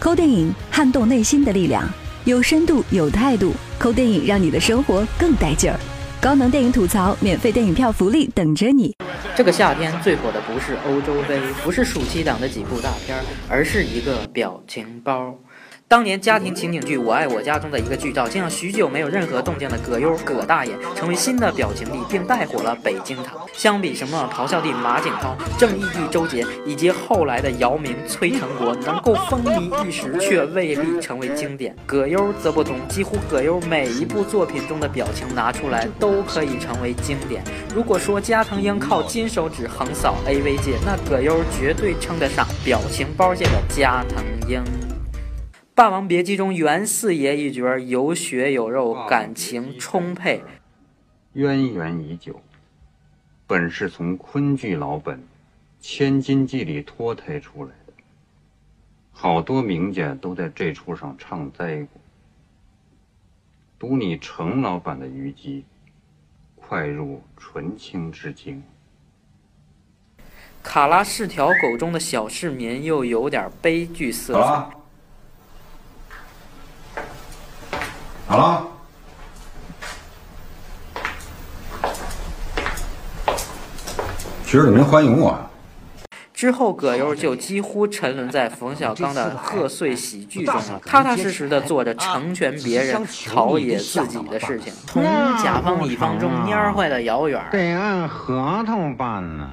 抠电影撼动内心的力量，有深度有态度。抠电影让你的生活更带劲儿。高能电影吐槽，免费电影票福利等着你。这个夏天最火的不是欧洲杯，不是暑期档的几部大片，而是一个表情包。当年家庭情景剧《我爱我家》中的一个剧照，竟让许久没有任何动静的葛优葛大爷成为新的表情帝，并带火了北京堂。相比什么咆哮帝马景涛、正义帝周杰以及后来的姚明、崔成国，能够风靡一时，却未必成为经典。葛优则不同，几乎葛优每一部作品中的表情拿出来都可以成为经典。如果说加藤鹰靠金手指横扫 AV 界，那葛优绝对称得上表情包界的加藤鹰。《霸王别姬》中袁四爷一角有血有肉，感情充沛，渊源已久，本是从昆剧老本《千金记》里脱胎出来的，好多名家都在这出上唱栽过。读你程老板的虞姬，快入纯青之境。《卡拉是条狗》中的小市民又有点悲剧色彩。好了，其实你们欢迎我。之后，葛优就几乎沉沦在冯小刚的贺岁喜剧中了，踏踏实实的做着成全别人、陶冶自己的事情，从甲方乙方中蔫坏的姚远。得按合同办呢，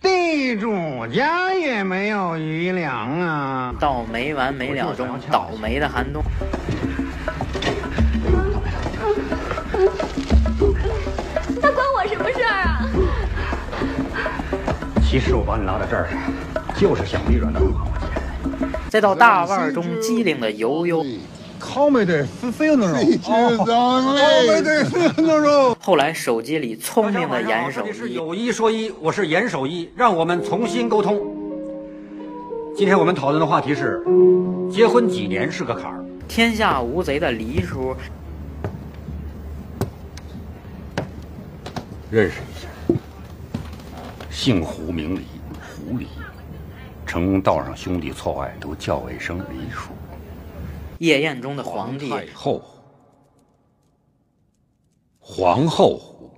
地主家也没有余粮啊。到没完没了中倒霉的寒冬。其实我把你拉到这儿，就是想逼阮大还我钱。再到大腕中机灵的悠悠。后来手机里聪明的严守一，有一说一，我是严守一，让我们重新沟通。今天我们讨论的话题是，结婚几年是个坎儿？天下无贼的黎叔，认识一下。姓胡名黎，胡黎，称道上兄弟错爱都叫我一声黎叔。夜宴中的皇帝太后，皇后胡，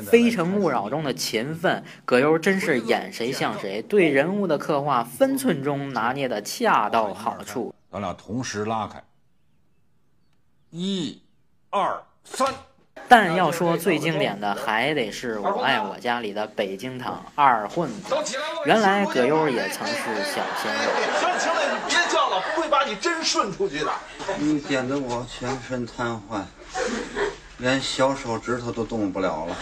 非诚勿扰中的勤奋，葛优真是演谁像谁，对人物的刻画分寸中拿捏的恰到好处。咱俩同时拉开，一、二、三。但要说最经典的，还得是我爱我家里的北京堂二混子。原来葛优也曾是小鲜肉。行行了，你别叫了，不会把你真顺出去的。你点的我全身瘫痪，连小手指头都动不了了。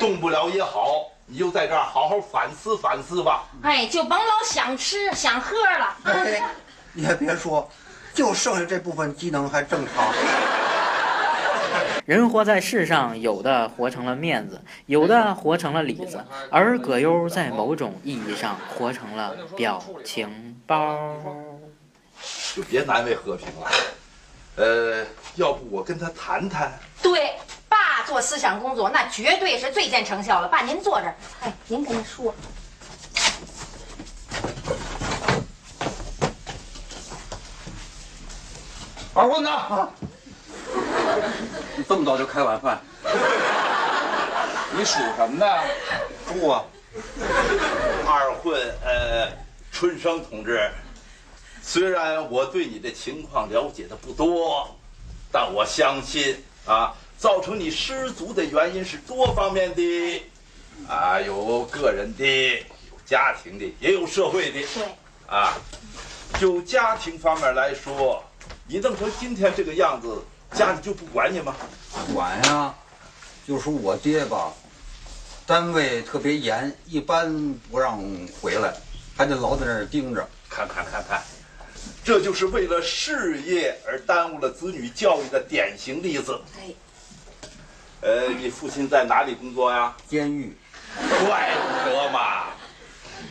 动不了也好，你就在这儿好好反思反思吧。哎，就甭老想吃想喝了。哎，你还别说，就剩下这部分机能还正常。人活在世上，有的活成了面子，有的活成了里子，而葛优在某种意义上活成了表情包。就别难为和平了，呃，要不我跟他谈谈？对，爸做思想工作，那绝对是最见成效了。爸，您坐这儿，哎，您跟他说。二混子。你 这么早就开晚饭？你属什么的？猪啊！二混，呃，春生同志，虽然我对你的情况了解的不多，但我相信啊，造成你失足的原因是多方面的，啊，有个人的，有家庭的，也有社会的。对。啊，就家庭方面来说，你弄成今天这个样子。家里就不管你吗？管呀，就说我爹吧，单位特别严，一般不让回来，还得老在那儿盯着。看看看看，这就是为了事业而耽误了子女教育的典型例子。哎，呃，你父亲在哪里工作呀？监狱。怪不得嘛，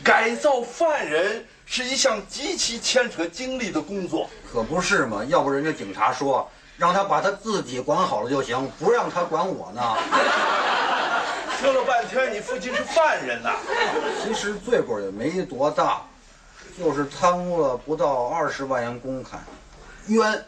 改造犯人是一项极其牵扯精力的工作。可不是嘛，要不人家警察说。让他把他自己管好了就行，不让他管我呢。说了半天，你父亲是犯人呐？其实罪过也没多大，就是贪污了不到二十万元公款，冤。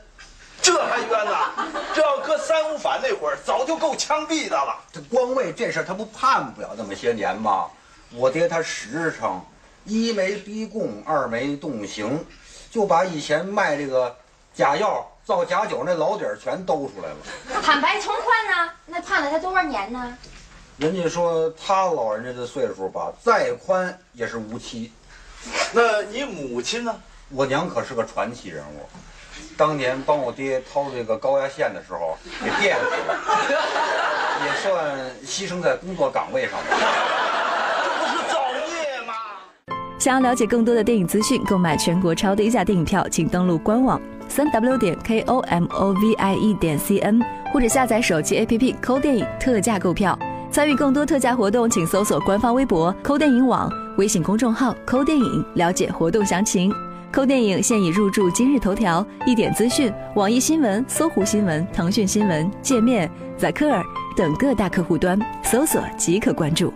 这还冤呐？这要搁三五反那会儿，早就够枪毙的了。他光为这事儿，他不判不了那么些年吗？我爹他实诚，一没逼供，二没动刑，就把以前卖这个假药、造假酒那老底儿全兜出来了。坦白从宽呢？那判了他多少年呢？人家说他老人家的岁数吧，再宽也是无期。那你母亲呢？我娘可是个传奇人物，当年帮我爹掏这个高压线的时候给电死了，也算牺牲在工作岗位上吧。这不是造孽吗？想要了解更多的电影资讯，购买全国超低价电影票，请登录官网三 w 点 k o m o v i e 点 c n，或者下载手机 APP 抠电影特价购票。参与更多特价活动，请搜索官方微博“抠电影网”、微信公众号“抠电影”，了解活动详情。抠电影现已入驻今日头条、一点资讯、网易新闻、搜狐新闻、腾讯新闻、界面、载克尔等各大客户端，搜索即可关注。